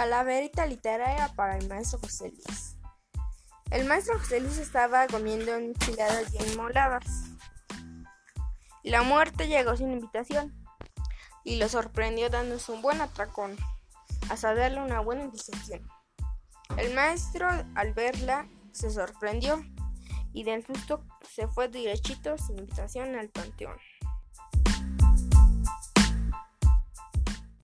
Calaverita literaria para el maestro José Luis. El maestro José Luis estaba comiendo enchiladas bien moladas. La muerte llegó sin invitación y lo sorprendió dándose un buen atracón, hasta darle una buena indigestión. El maestro, al verla, se sorprendió y del susto se fue derechito sin invitación al panteón.